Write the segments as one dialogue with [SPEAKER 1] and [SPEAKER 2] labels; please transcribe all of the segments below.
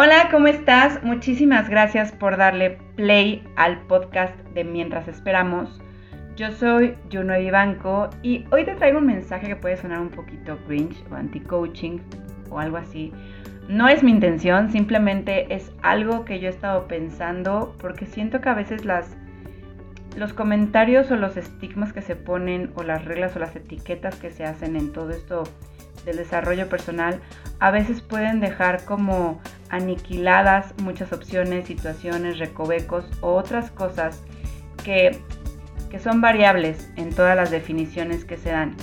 [SPEAKER 1] Hola, ¿cómo estás? Muchísimas gracias por darle play al podcast de Mientras Esperamos. Yo soy Juno Vivanco y hoy te traigo un mensaje que puede sonar un poquito cringe o anti-coaching o algo así. No es mi intención, simplemente es algo que yo he estado pensando porque siento que a veces las los comentarios o los estigmas que se ponen o las reglas o las etiquetas que se hacen en todo esto del desarrollo personal a veces pueden dejar como aniquiladas muchas opciones, situaciones, recovecos o otras cosas que, que son variables en todas las definiciones que se dan.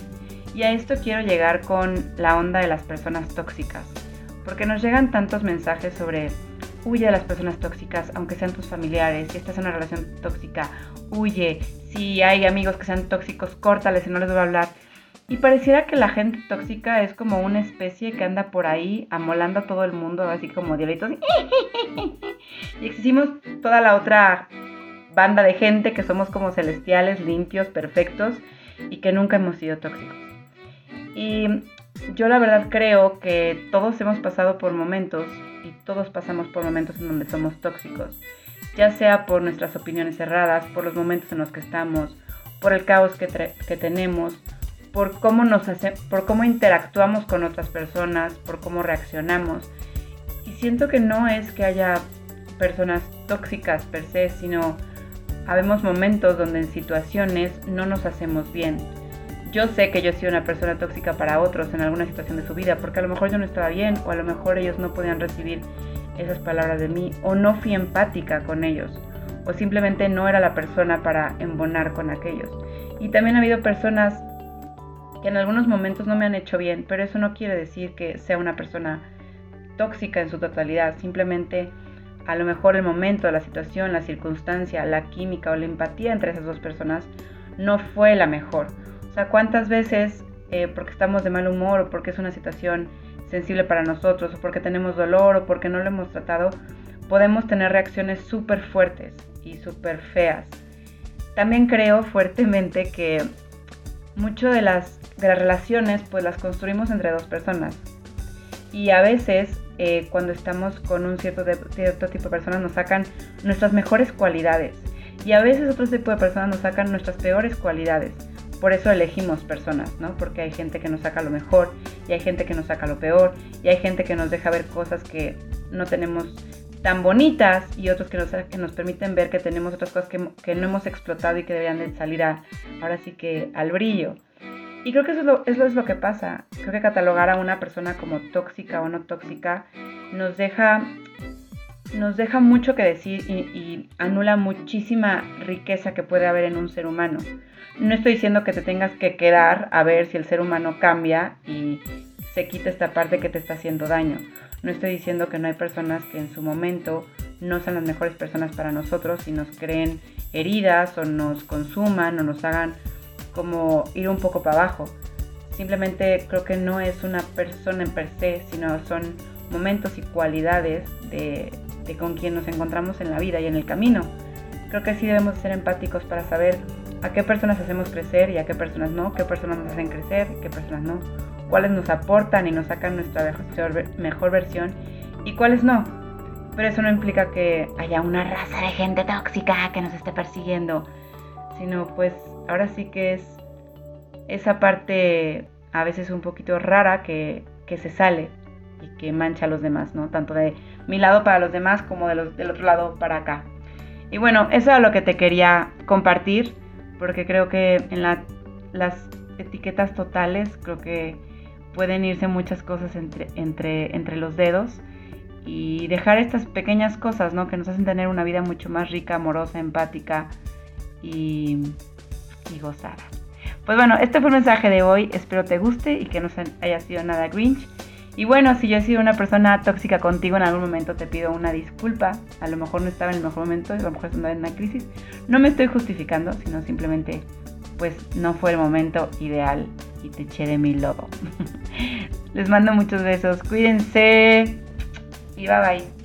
[SPEAKER 1] Y a esto quiero llegar con la onda de las personas tóxicas, porque nos llegan tantos mensajes sobre huye de las personas tóxicas, aunque sean tus familiares, si estás en una relación tóxica, huye, si hay amigos que sean tóxicos, córtales y no les voy a hablar. Y pareciera que la gente tóxica es como una especie que anda por ahí amolando a todo el mundo, así como diablitos. Y existimos toda la otra banda de gente que somos como celestiales, limpios, perfectos y que nunca hemos sido tóxicos. Y yo la verdad creo que todos hemos pasado por momentos y todos pasamos por momentos en donde somos tóxicos, ya sea por nuestras opiniones cerradas, por los momentos en los que estamos, por el caos que, que tenemos por cómo nos hace, por cómo interactuamos con otras personas, por cómo reaccionamos. Y siento que no es que haya personas tóxicas per se, sino habemos momentos donde en situaciones no nos hacemos bien. Yo sé que yo soy una persona tóxica para otros en alguna situación de su vida, porque a lo mejor yo no estaba bien o a lo mejor ellos no podían recibir esas palabras de mí o no fui empática con ellos o simplemente no era la persona para embonar con aquellos. Y también ha habido personas que en algunos momentos no me han hecho bien, pero eso no quiere decir que sea una persona tóxica en su totalidad, simplemente a lo mejor el momento, la situación, la circunstancia, la química o la empatía entre esas dos personas no fue la mejor. O sea, ¿cuántas veces eh, porque estamos de mal humor o porque es una situación sensible para nosotros o porque tenemos dolor o porque no lo hemos tratado, podemos tener reacciones súper fuertes y súper feas? También creo fuertemente que mucho de las de las relaciones pues las construimos entre dos personas. Y a veces eh, cuando estamos con un cierto, cierto tipo de personas nos sacan nuestras mejores cualidades. Y a veces otro tipo de personas nos sacan nuestras peores cualidades. Por eso elegimos personas, ¿no? Porque hay gente que nos saca lo mejor y hay gente que nos saca lo peor y hay gente que nos deja ver cosas que no tenemos tan bonitas y otros que nos, que nos permiten ver que tenemos otras cosas que, que no hemos explotado y que deberían de salir a, ahora sí que al brillo. Y creo que eso es, lo, eso es lo que pasa. Creo que catalogar a una persona como tóxica o no tóxica nos deja, nos deja mucho que decir y, y anula muchísima riqueza que puede haber en un ser humano. No estoy diciendo que te tengas que quedar a ver si el ser humano cambia y se quita esta parte que te está haciendo daño. No estoy diciendo que no hay personas que en su momento no sean las mejores personas para nosotros y nos creen heridas o nos consuman o nos hagan como ir un poco para abajo. Simplemente creo que no es una persona en per se, sino son momentos y cualidades de, con quien nos encontramos en la vida y en el camino. Creo que sí debemos ser empáticos para saber a qué personas hacemos crecer y a qué personas no, qué personas nos hacen crecer, qué personas no, cuáles nos aportan y nos sacan nuestra mejor, versión y cuáles no. Pero eso no implica que haya una raza de gente tóxica que nos esté persiguiendo, sino pues ahora sí que es esa parte a veces un poquito rara que, se sale y que mancha a los demás, ¿no? Tanto de mi lado para los demás como de los, del otro lado para acá. Y bueno, eso es lo que te quería compartir, porque creo que en las etiquetas totales creo que pueden irse muchas cosas entre, entre, entre los dedos y dejar estas pequeñas cosas, ¿no? Que nos hacen tener una vida mucho más rica, amorosa, empática y y gozada. Pues bueno, este fue el mensaje de hoy. Espero te guste y que no haya sido nada grinch. Y bueno, si yo he sido una persona tóxica contigo en algún momento, te pido una disculpa. A lo mejor no estaba en el mejor momento, a lo mejor estaba en una crisis. No me estoy justificando, sino simplemente, pues no fue el momento ideal y te eché de mi lobo. Les mando muchos besos, cuídense y bye bye.